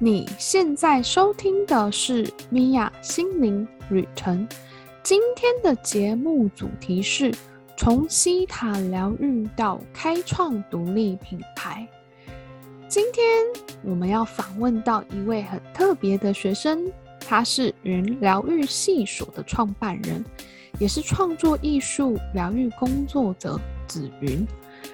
你现在收听的是米娅心灵旅程。今天的节目主题是从西塔疗愈到开创独立品牌。今天我们要访问到一位很特别的学生，他是云疗愈系所的创办人，也是创作艺术疗愈工作者子云。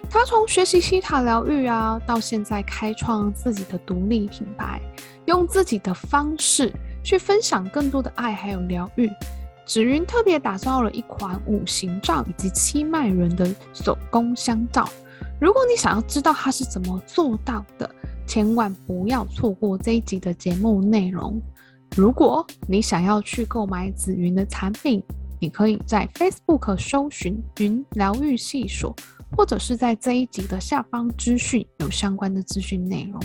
他从学习西塔疗愈啊，到现在开创自己的独立品牌，用自己的方式去分享更多的爱还有疗愈。紫云特别打造了一款五行罩以及七脉轮的手工香皂。如果你想要知道他是怎么做到的，千万不要错过这一集的节目内容。如果你想要去购买紫云的产品，你可以在 Facebook 搜寻“云疗愈系所”。或者是在这一集的下方资讯有相关的资讯内容。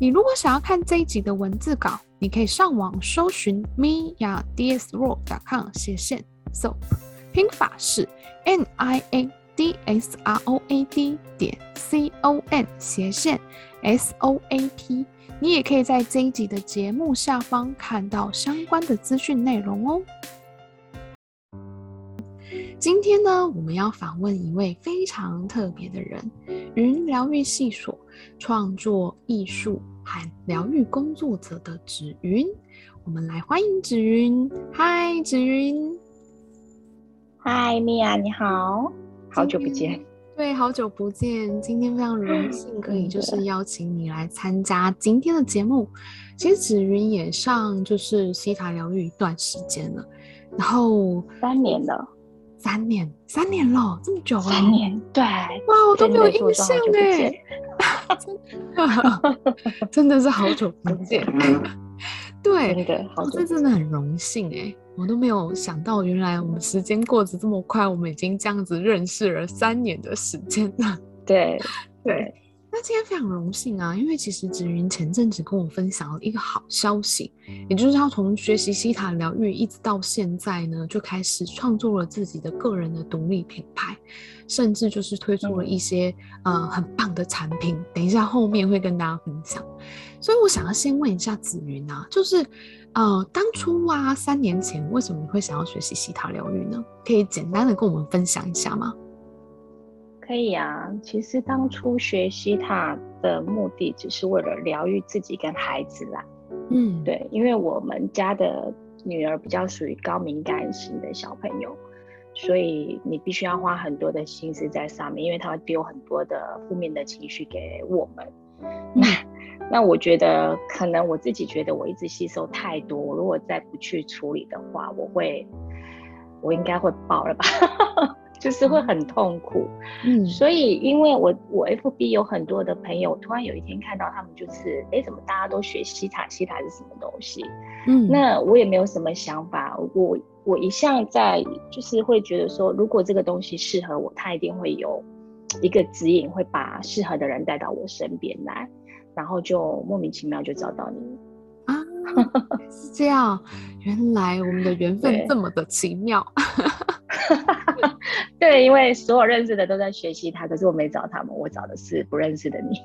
你如果想要看这一集的文字稿，你可以上网搜寻 miadsroad.com 斜线 soap，拼法是 n i a d s r o a d 点 c o m 斜线 s o a p。你也可以在这一集的节目下方看到相关的资讯内容哦。今天呢，我们要访问一位非常特别的人——云疗愈系所创作艺术和疗愈工作者的芷云。我们来欢迎芷云。嗨，芷云。嗨，米娅，你好，好久不见。对，好久不见。今天非常荣幸可以就是邀请你来参加今天的节目。其实紫云也上就是西塔疗愈一段时间了，然后三年了。三年，三年了，这么久了。三年，对，哇，我都没有印象哎，真的是好久不见。对，真的，好久，这真的很荣幸哎，我都没有想到，原来我们时间过得这么快，我们已经这样子认识了三年的时间了。对，对。对那今天非常荣幸啊，因为其实紫云前阵子跟我分享了一个好消息，也就是他从学习西塔疗愈一直到现在呢，就开始创作了自己的个人的独立品牌，甚至就是推出了一些、嗯、呃很棒的产品。等一下后面会跟大家分享。所以我想要先问一下紫云啊，就是呃当初啊三年前为什么你会想要学习西塔疗愈呢？可以简单的跟我们分享一下吗？可以啊，其实当初学希塔的目的只是为了疗愈自己跟孩子啦。嗯，对，因为我们家的女儿比较属于高敏感型的小朋友，所以你必须要花很多的心思在上面，因为她会丢很多的负面的情绪给我们。那、嗯、那我觉得可能我自己觉得我一直吸收太多，如果再不去处理的话，我会我应该会爆了吧。就是会很痛苦，嗯，所以因为我我 FB 有很多的朋友，突然有一天看到他们就是，哎，怎么大家都学西塔？西塔是什么东西？嗯，那我也没有什么想法，我我一向在就是会觉得说，如果这个东西适合我，他一定会有一个指引，会把适合的人带到我身边来，然后就莫名其妙就找到你啊，是这样，原来我们的缘分这么的奇妙。对，因为所有认识的都在学习他，可是我没找他们，我找的是不认识的你，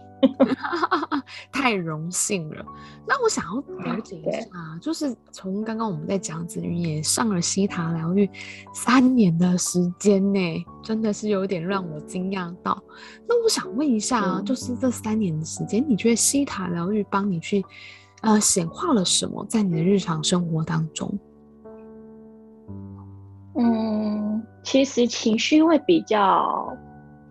太荣幸了。那我想要了解一下，就是从刚刚我们在讲子云也上了西塔疗愈三年的时间呢，真的是有点让我惊讶到。那我想问一下，嗯、就是这三年的时间，你觉得西塔疗愈帮你去呃显化了什么在你的日常生活当中？嗯，其实情绪会比较，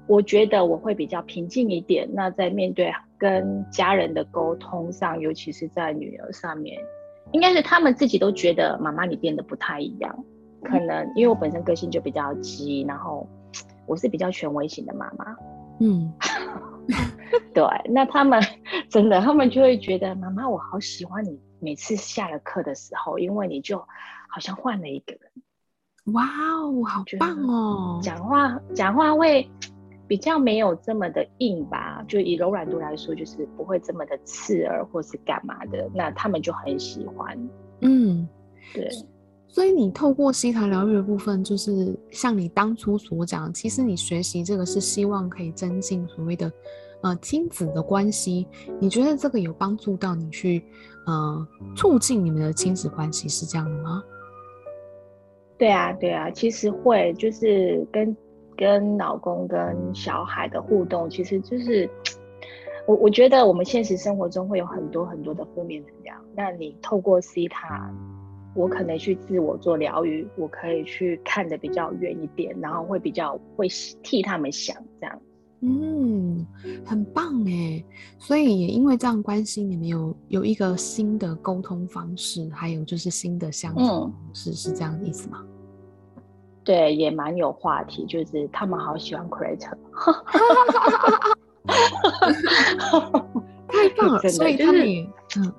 我觉得我会比较平静一点。那在面对跟家人的沟通上，尤其是在女儿上面，应该是他们自己都觉得妈妈你变得不太一样。可能因为我本身个性就比较急，然后我是比较权威型的妈妈。嗯，对，那他们 真的，他们就会觉得妈妈我好喜欢你，每次下了课的时候，因为你就好像换了一个人。哇哦，好棒哦！讲话讲话会比较没有这么的硬吧？就以柔软度来说，就是不会这么的刺耳或是干嘛的。那他们就很喜欢。嗯，对。所以你透过西塔疗愈的部分，就是像你当初所讲，其实你学习这个是希望可以增进所谓的呃亲子的关系，你觉得这个有帮助到你去呃促进你们的亲子关系，是这样的吗？对啊，对啊，其实会就是跟跟老公跟小孩的互动，其实就是我我觉得我们现实生活中会有很多很多的负面能量，那你透过西塔，我可能去自我做疗愈，我可以去看的比较远一点，然后会比较会替他们想这样。嗯，很棒哎，所以也因为这样关心，你们有有一个新的沟通方式，还有就是新的相处方式，嗯、是这样的意思吗？对，也蛮有话题，就是他们好喜欢 Creator，太棒了，所以他们嗯，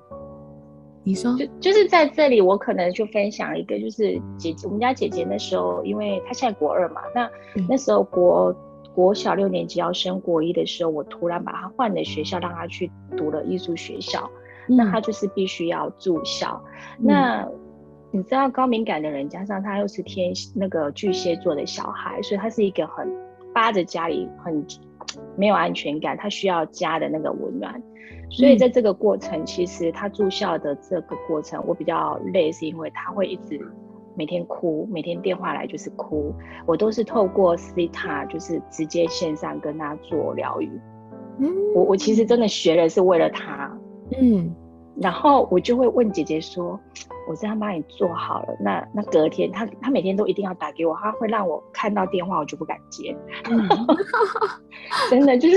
你说，就就是在这里，我可能就分享一个，就是姐姐，我们家姐姐那时候，因为她现在国二嘛，那、嗯、那时候国。国小六年级要升国一的时候，我突然把她换了学校，让她去读了艺术学校。嗯、那她就是必须要住校。嗯、那你知道高敏感的人，加上她又是天那个巨蟹座的小孩，所以她是一个很扒着家里，很没有安全感。她需要家的那个温暖。所以在这个过程，嗯、其实他住校的这个过程，我比较累，是因为他会一直。每天哭，每天电话来就是哭，我都是透过 Theta 就是直接线上跟他做疗愈。嗯，我我其实真的学了是为了他。嗯。然后我就会问姐姐说：“我这样帮你做好了，那那隔天他他每天都一定要打给我，他会让我看到电话我就不敢接。嗯” 真的就是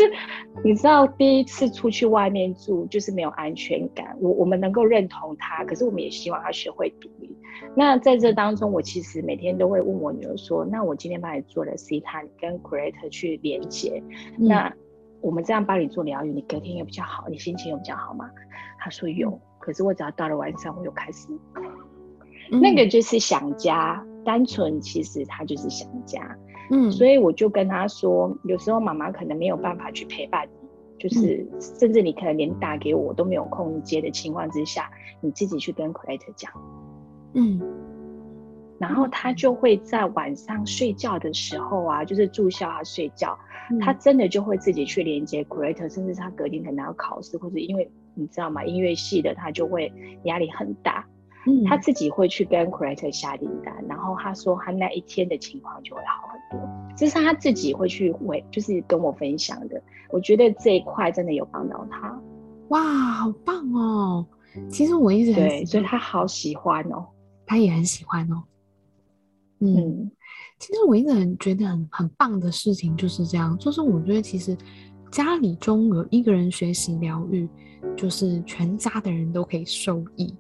你知道，第一次出去外面住就是没有安全感。我我们能够认同他，可是我们也希望他学会独立。那在这当中，我其实每天都会问我女儿说：“那我今天帮你做了 Theta 跟 Creator 去连接，嗯、那我们这样帮你做疗愈，你隔天也比较好，你心情也比较好吗？”他说有，可是我只要到了晚上，我又开始，嗯、那个就是想家，单纯其实他就是想家，嗯，所以我就跟他说，有时候妈妈可能没有办法去陪伴你，就是甚至你可能连打给我，我都没有空接的情况之下，你自己去跟 Creator 讲，嗯，然后他就会在晚上睡觉的时候啊，就是住校啊睡觉，嗯、他真的就会自己去连接 Creator，甚至他隔天可能要考试，或者因为。你知道吗？音乐系的他就会压力很大，嗯，他自己会去跟 Creator 下订单，然后他说他那一天的情况就会好很多，这是他自己会去为，就是跟我分享的。我觉得这一块真的有帮到他，哇，好棒哦！其实我一直很对，所以他好喜欢哦，他也很喜欢哦。嗯，其实我一直很觉得很很棒的事情就是这样，就是我觉得其实家里中有一个人学习疗愈。就是全家的人都可以受益，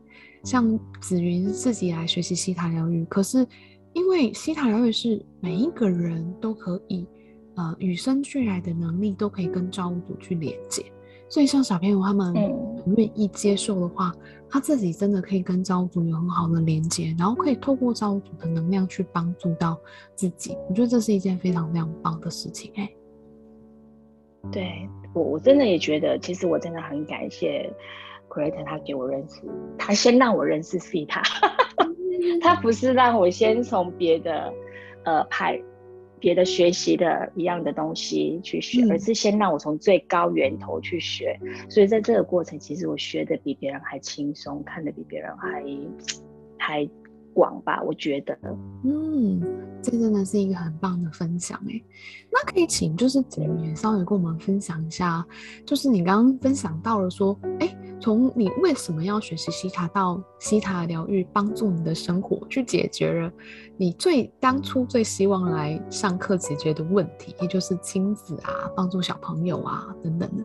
像紫云自己来学习西塔疗愈，可是因为西塔疗愈是每一个人都可以，呃，与生俱来的能力都可以跟造物主去连接，所以像小朋友他们愿意接受的话，他自己真的可以跟造物主有很好的连接，然后可以透过造物主的能量去帮助到自己，我觉得这是一件非常非常棒的事情，哎，对。我我真的也觉得，其实我真的很感谢 Creator，他给我认识，他先让我认识 Theta，他不是让我先从别的呃派别的学习的一样的东西去学，嗯、而是先让我从最高源头去学。所以在这个过程，其实我学的比别人还轻松，看的比别人还还广吧，我觉得，嗯，这真的是一个很棒的分享哎。那可以请就是紫云也稍微跟我们分享一下，就是你刚刚分享到了说，哎，从你为什么要学习西塔到西塔疗愈帮助你的生活，去解决了你最当初最希望来上课解决的问题，也就是亲子啊，帮助小朋友啊等等的。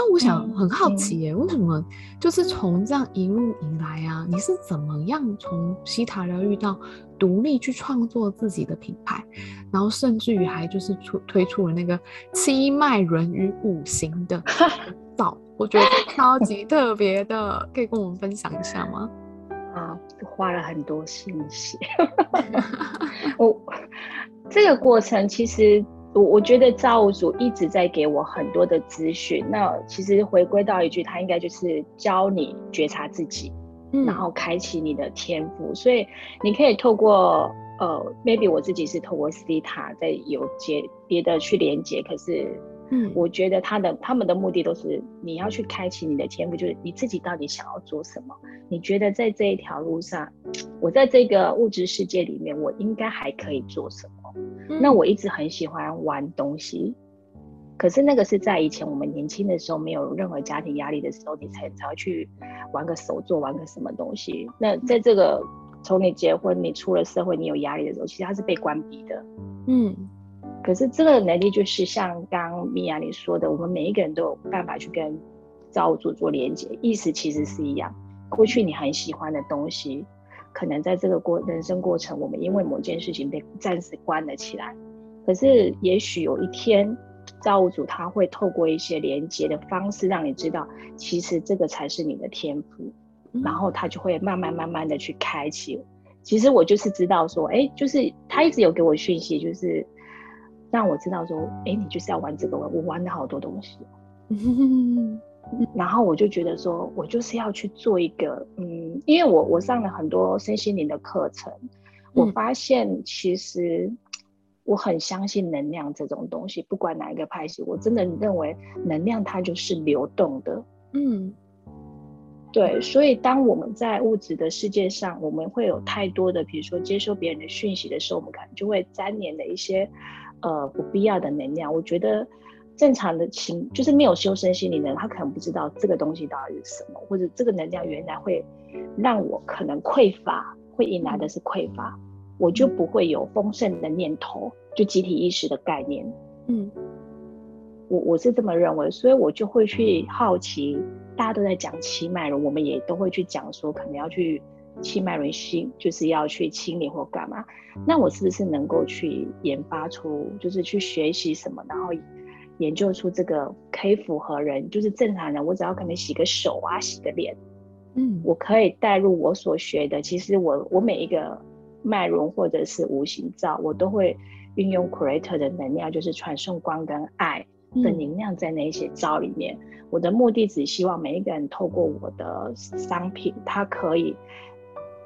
那我想很好奇耶，为什么就是从这样一路以来啊，你是怎么样从西塔疗愈到独立去创作自己的品牌，然后甚至于还就是出推出了那个七脉轮与五行的 皂，我觉得超级特别的，可以跟我们分享一下吗？啊，花了很多心血，我这个过程其实。我我觉得造物主一直在给我很多的资讯，那其实回归到一句，他应该就是教你觉察自己，嗯、然后开启你的天赋。所以你可以透过呃，maybe 我自己是透过 C 塔在有接别的去连接，可是嗯，我觉得他的他们的目的都是你要去开启你的天赋，就是你自己到底想要做什么？你觉得在这一条路上，我在这个物质世界里面，我应该还可以做什么？嗯、那我一直很喜欢玩东西，可是那个是在以前我们年轻的时候，没有任何家庭压力的时候，你才才会去玩个手作，玩个什么东西。那在这个从你结婚，你出了社会，你有压力的时候，其实它是被关闭的。嗯。可是这个能力就是像刚米娅你说的，我们每一个人都有办法去跟造物主做连接，意思其实是一样。过去你很喜欢的东西，可能在这个过人生过程，我们因为某件事情被暂时关了起来。可是也许有一天，造物主他会透过一些连接的方式，让你知道，其实这个才是你的天赋，然后他就会慢慢慢慢的去开启。其实我就是知道说，哎，就是他一直有给我讯息，就是。让我知道说，哎，你就是要玩这个，我玩了好多东西，然后我就觉得说，我就是要去做一个，嗯，因为我我上了很多身心灵的课程，我发现其实我很相信能量这种东西，不管哪一个派系，我真的认为能量它就是流动的，嗯，对，所以当我们在物质的世界上，我们会有太多的，比如说接收别人的讯息的时候，我们可能就会沾黏了一些。呃，不必要的能量，我觉得正常的情就是没有修身心灵的人，他可能不知道这个东西到底是什么，或者这个能量原来会让我可能匮乏，会引来的是匮乏，我就不会有丰盛的念头，就集体意识的概念。嗯，我我是这么认为，所以我就会去好奇，大家都在讲七脉轮，我们也都会去讲说，可能要去。七脉轮心就是要去清理或干嘛，那我是不是能够去研发出，就是去学习什么，然后研究出这个可以符合人，就是正常人，我只要可能洗个手啊，洗个脸，嗯，我可以带入我所学的。其实我我每一个脉轮或者是无形照，我都会运用 Creator 的能量，就是传送光跟爱的能量在那些照里面。嗯，我的目的只希望每一个人透过我的商品，他可以。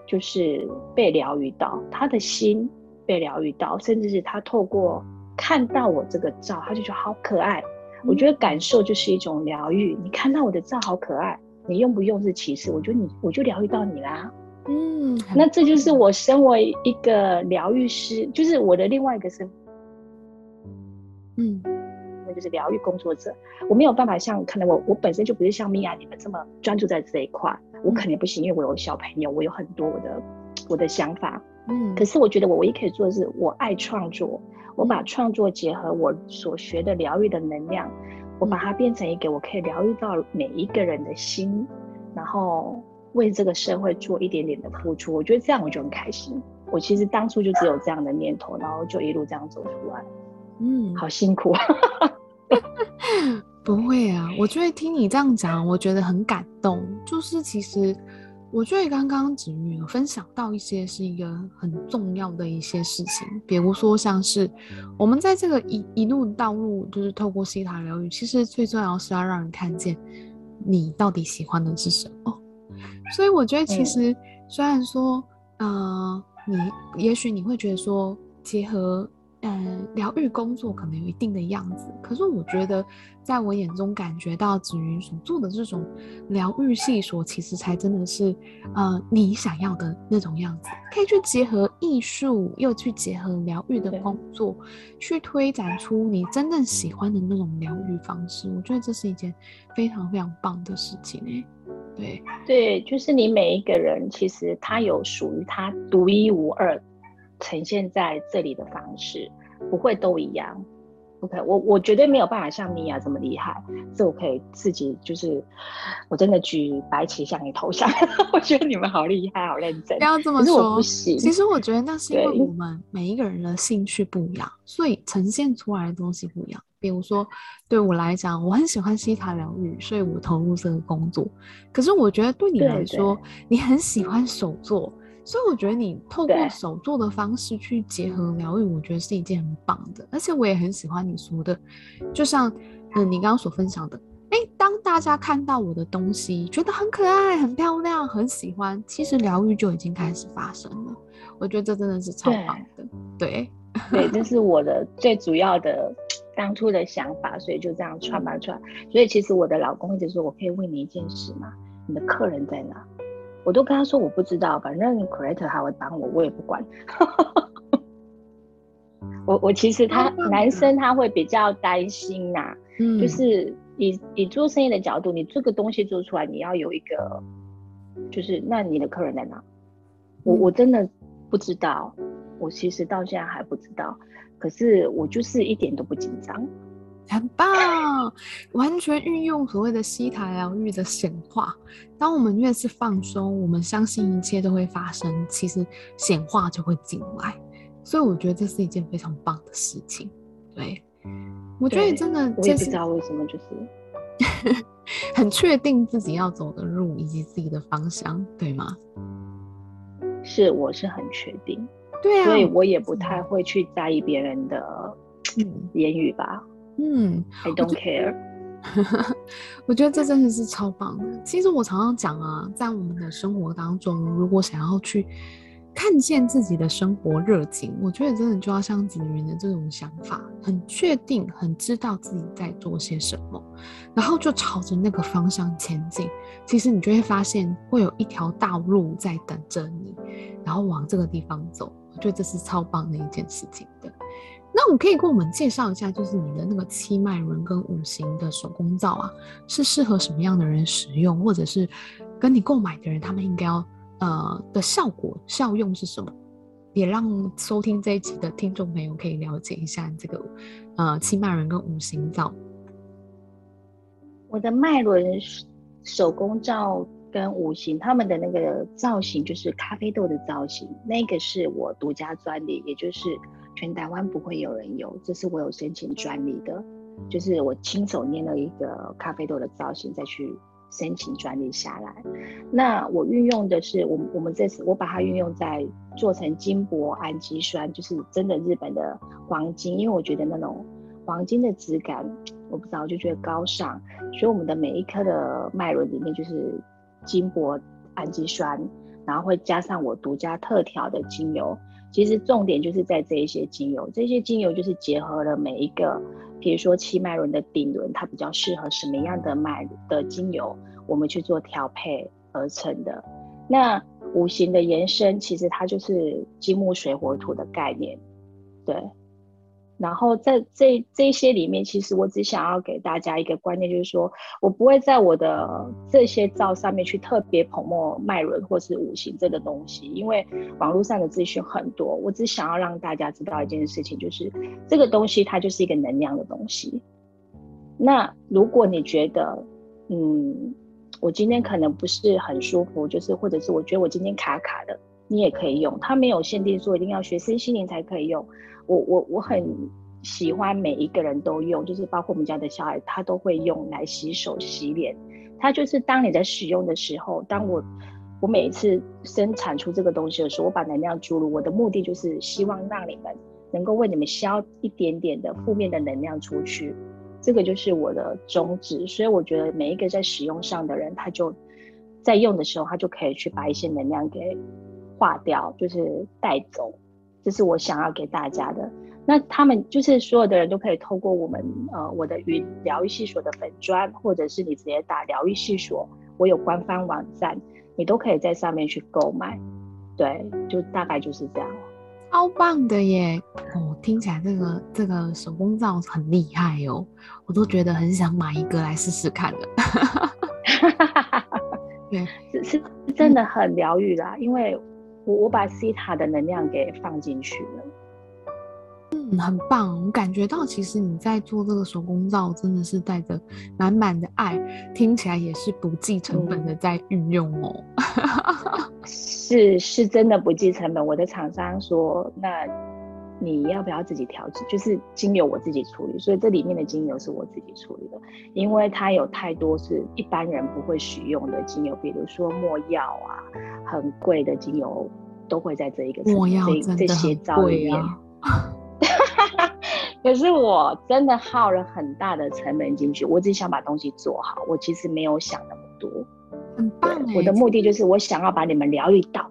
就是被疗愈到，他的心被疗愈到，甚至是他透过看到我这个照，他就觉得好可爱。我觉得感受就是一种疗愈。你看到我的照好可爱，你用不用是其次，我觉得你我就疗愈到你啦。嗯，那这就是我身为一个疗愈师，就是我的另外一个身嗯，那。就是疗愈工作者，我没有办法像可能我我本身就不是像米娅你们这么专注在这一块，我肯定不行，因为我有小朋友，我有很多我的我的想法，嗯，可是我觉得我唯一可以做的是，我爱创作，我把创作结合我所学的疗愈的能量，我把它变成一个我可以疗愈到每一个人的心，然后为这个社会做一点点的付出，我觉得这样我就很开心。我其实当初就只有这样的念头，然后就一路这样走出来，嗯，好辛苦。不会啊，我就会听你这样讲，我觉得很感动。就是其实，我觉得刚刚子瑜有分享到一些是一个很重要的一些事情，比如说像是我们在这个一一路道路，就是透过西塔疗愈，其实最重要是要让人看见你到底喜欢的是什么。所以我觉得其实虽然说，呃，你也许你会觉得说结合。嗯，疗愈工作可能有一定的样子，可是我觉得，在我眼中感觉到子云所做的这种疗愈系所，其实才真的是，呃，你想要的那种样子，可以去结合艺术，又去结合疗愈的工作，去推展出你真正喜欢的那种疗愈方式。我觉得这是一件非常非常棒的事情诶。对对，就是你每一个人，其实他有属于他独一无二。呈现在这里的方式不会都一样，OK，我我绝对没有办法像米娅这么厉害，这我可以自己就是我真的举白旗向你投降。我觉得你们好厉害，好认真。不要这么说，我不行。其实我觉得那是因为我们每一个人的兴趣不一样，所以呈现出来的东西不一样。比如说对我来讲，我很喜欢西塔疗愈，所以我投入这个工作。可是我觉得对你来说，对对你很喜欢手作。所以我觉得你透过手作的方式去结合疗愈，我觉得是一件很棒的。而且我也很喜欢你说的，就像嗯你刚刚所分享的，哎，当大家看到我的东西觉得很可爱、很漂亮、很喜欢，其实疗愈就已经开始发生了。我觉得这真的是超棒的。对对，对，这是我的最主要的当初的想法，所以就这样串吧串。所以其实我的老公一直说，我可以问你一件事吗？你的客人在哪？我都跟他说我不知道，反正 creator 他会帮我，我也不管。我我其实他男生他会比较担心呐、啊，嗯，就是以以做生意的角度，你这个东西做出来，你要有一个，就是那你的客人在哪？我我真的不知道，我其实到现在还不知道。可是我就是一点都不紧张，很棒，完全运用所谓的西塔疗愈的显化。当我们越是放松，我们相信一切都会发生，其实显化就会进来。所以我觉得这是一件非常棒的事情。对，我觉得真的，我也不知道为什么，就是 很确定自己要走的路以及自己的方向，对吗？是，我是很确定。对啊，所以我也不太会去在意别人的言语吧。嗯，I don't care。我觉得这真的是超棒的。其实我常常讲啊，在我们的生活当中，如果想要去看见自己的生活热情，我觉得真的就要像子云的这种想法，很确定，很知道自己在做些什么，然后就朝着那个方向前进。其实你就会发现，会有一条道路在等着你，然后往这个地方走。我觉得这是超棒的一件事情的。那我可以跟我们介绍一下，就是你的那个七脉轮跟五行的手工皂啊，是适合什么样的人使用，或者是跟你购买的人，他们应该要呃的效果效用是什么？也让收听这一集的听众朋友可以了解一下这个呃七脉轮跟五行皂。我的脉轮手工皂。跟五行他们的那个造型就是咖啡豆的造型，那个是我独家专利，也就是全台湾不会有人有，这是我有申请专利的，就是我亲手捏了一个咖啡豆的造型，再去申请专利下来。那我运用的是我我们这次我把它运用在做成金箔氨基酸，就是真的日本的黄金，因为我觉得那种黄金的质感，我不知道我就觉得高尚，所以我们的每一颗的脉轮里面就是。金箔氨基酸，然后会加上我独家特调的精油。其实重点就是在这一些精油，这些精油就是结合了每一个，比如说七脉轮的顶轮，它比较适合什么样的脉的精油，我们去做调配而成的。那五行的延伸，其实它就是金木水火土的概念，对。然后在这这些里面，其实我只想要给大家一个观念，就是说我不会在我的这些照上面去特别捧墨脉轮或是五行这个东西，因为网络上的资讯很多，我只想要让大家知道一件事情，就是这个东西它就是一个能量的东西。那如果你觉得，嗯，我今天可能不是很舒服，就是或者是我觉得我今天卡卡的，你也可以用，它没有限定说一定要学身心灵才可以用。我我我很喜欢每一个人都用，就是包括我们家的小孩，他都会用来洗手洗脸。他就是当你在使用的时候，当我我每一次生产出这个东西的时候，我把能量注入，我的目的就是希望让你们能够为你们消一点点的负面的能量出去，这个就是我的宗旨。所以我觉得每一个在使用上的人，他就在用的时候，他就可以去把一些能量给化掉，就是带走。这是我想要给大家的。那他们就是所有的人都可以透过我们呃我的云疗愈系所的粉专，或者是你直接打疗愈系所，我有官方网站，你都可以在上面去购买。对，就大概就是这样。超棒的耶！哦，听起来这个这个手工皂很厉害哦，我都觉得很想买一个来试试看的。对，是是真的很疗愈啦，因为。我我把西塔的能量给放进去了，嗯，很棒。我感觉到其实你在做这个手工皂，真的是带着满满的爱，听起来也是不计成本的在运用哦。嗯、是是真的不计成本。我的厂商说那。你要不要自己调制？就是精油我自己处理，所以这里面的精油是我自己处理的，因为它有太多是一般人不会使用的精油，比如说没药啊，很贵的精油都会在这一个这这些招里面。可是我真的耗了很大的成本进去，我只想把东西做好，我其实没有想那么多。很棒，我的目的就是我想要把你们疗愈到。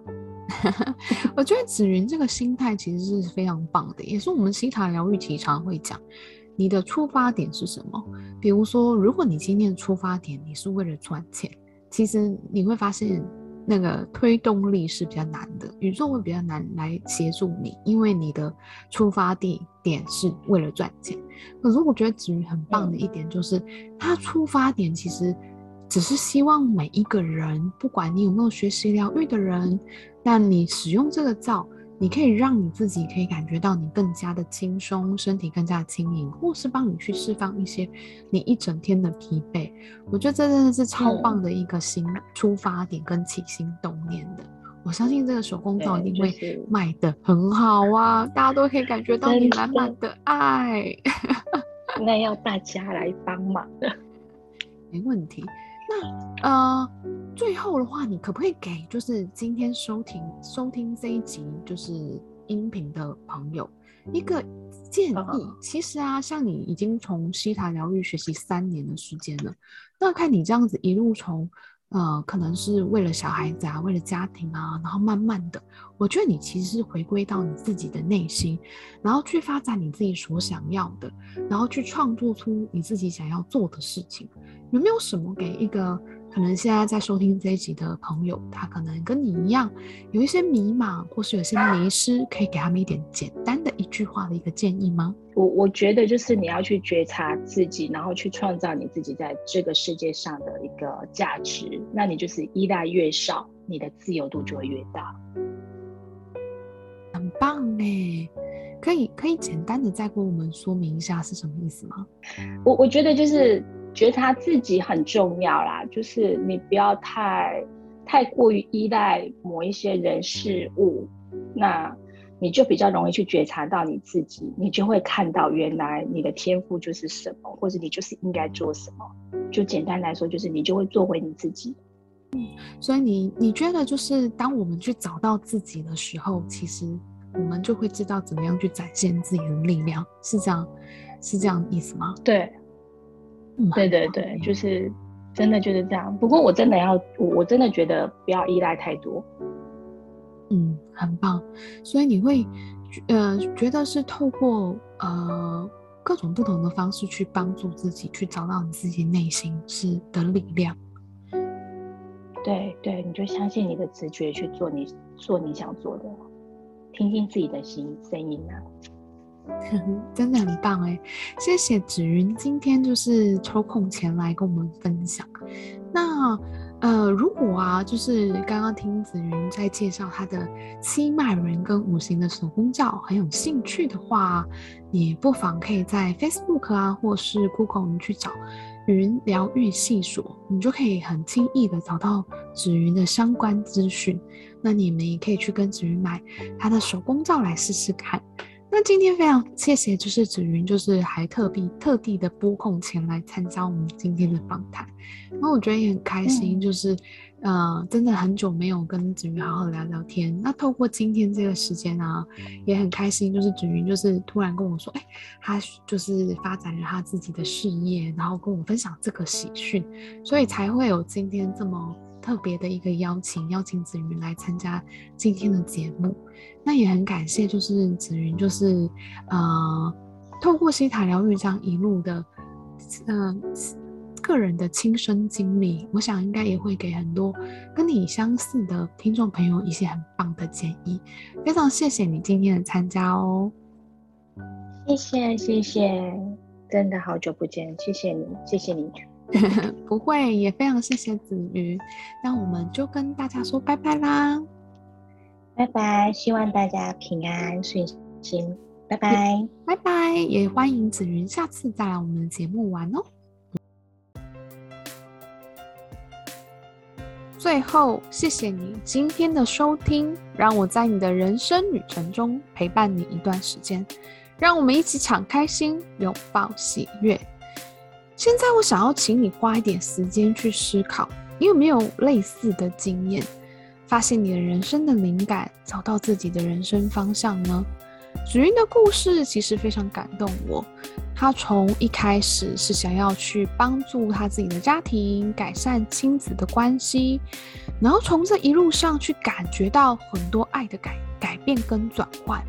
我觉得紫云这个心态其实是非常棒的，也是我们西塔疗愈提常会讲，你的出发点是什么？比如说，如果你今天的出发点你是为了赚钱，其实你会发现那个推动力是比较难的，宇宙会比较难来协助你，因为你的出发地点是为了赚钱。可是我觉得子瑜很棒的一点就是，他出发点其实只是希望每一个人，不管你有没有学习疗愈的人，那你使用这个皂。你可以让你自己可以感觉到你更加的轻松，身体更加轻盈，或是帮你去释放一些你一整天的疲惫。我觉得这真的是超棒的一个新出发点跟起心动念的。我相信这个手工皂一定会卖得很好啊，大家都可以感觉到你满满的爱。那要大家来帮忙的，没问题。那呃，最后的话，你可不可以给就是今天收听收听这一集就是音频的朋友一个建议？其实啊，像你已经从西塔疗愈学习三年的时间了，那看你这样子一路从呃，可能是为了小孩子啊，为了家庭啊，然后慢慢的，我觉得你其实是回归到你自己的内心，然后去发展你自己所想要的，然后去创作出你自己想要做的事情。有没有什么给一个可能现在在收听这一集的朋友，他可能跟你一样有一些迷茫，或是有些迷失，可以给他们一点简单的一句话的一个建议吗？我我觉得就是你要去觉察自己，然后去创造你自己在这个世界上的一个价值。那你就是依赖越少，你的自由度就会越大。很棒哎，可以可以简单的再跟我们说明一下是什么意思吗？我我觉得就是。觉察自己很重要啦，就是你不要太太过于依赖某一些人事物，那你就比较容易去觉察到你自己，你就会看到原来你的天赋就是什么，或者你就是应该做什么。就简单来说，就是你就会做回你自己。嗯，所以你你觉得就是当我们去找到自己的时候，其实我们就会知道怎么样去展现自己的力量，是这样，是这样意思吗？对。对对对，就是真的就是这样。不过我真的要，我我真的觉得不要依赖太多。嗯，很棒。所以你会呃觉得是透过呃各种不同的方式去帮助自己，去找到你自己内心是的力量。对对，你就相信你的直觉去做你做你想做的，听听自己的心声音啊。真的很棒哎，谢谢紫云今天就是抽空前来跟我们分享。那呃，如果啊，就是刚刚听紫云在介绍她的七脉轮跟五行的手工皂，很有兴趣的话，你不妨可以在 Facebook 啊，或是 Google 你去找“云疗愈系所”，你就可以很轻易的找到紫云的相关资讯。那你们也可以去跟子云买他的手工皂来试试看。那今天非常谢谢，就是子云，就是还特地特地的拨空前来参加我们今天的访谈。那我觉得也很开心，就是，嗯、呃，真的很久没有跟子云好好聊聊天。那透过今天这个时间啊，也很开心，就是子云就是突然跟我说，哎，他就是发展了他自己的事业，然后跟我分享这个喜讯，所以才会有今天这么。特别的一个邀请，邀请子云来参加今天的节目。那也很感谢，就是子云，就是呃，透过西塔疗愈这样一路的，呃，个人的亲身经历，我想应该也会给很多跟你相似的听众朋友一些很棒的建议。非常谢谢你今天的参加哦，谢谢谢谢，真的好久不见，谢谢你，谢谢你。不会，也非常谢谢子瑜，那我们就跟大家说拜拜啦，拜拜，希望大家平安顺心，拜拜，拜拜，也欢迎子瑜下次再来我们的节目玩哦。最后，谢谢你今天的收听，让我在你的人生旅程中陪伴你一段时间，让我们一起敞开心，拥抱喜悦。现在我想要请你花一点时间去思考，你有没有类似的经验，发现你的人生的灵感，找到自己的人生方向呢？紫云的故事其实非常感动我。她从一开始是想要去帮助她自己的家庭，改善亲子的关系，然后从这一路上去感觉到很多爱的改改变跟转换，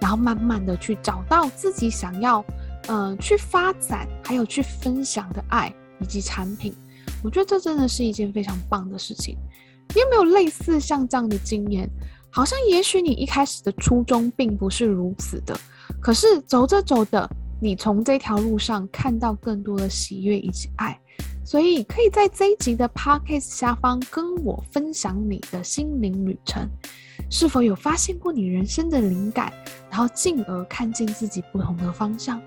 然后慢慢的去找到自己想要。呃，去发展，还有去分享的爱以及产品。我觉得这真的是一件非常棒的事情。你有没有类似像这样的经验？好像也许你一开始的初衷并不是如此的，可是走着走着，你从这条路上看到更多的喜悦以及爱。所以可以在这一集的 podcast 下方跟我分享你的心灵旅程，是否有发现过你人生的灵感，然后进而看见自己不同的方向？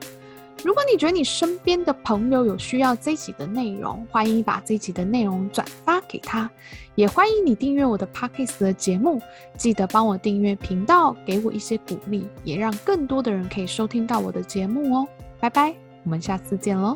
如果你觉得你身边的朋友有需要这一集的内容，欢迎把这一集的内容转发给他，也欢迎你订阅我的 podcast 的节目，记得帮我订阅频道，给我一些鼓励，也让更多的人可以收听到我的节目哦。拜拜，我们下次见喽。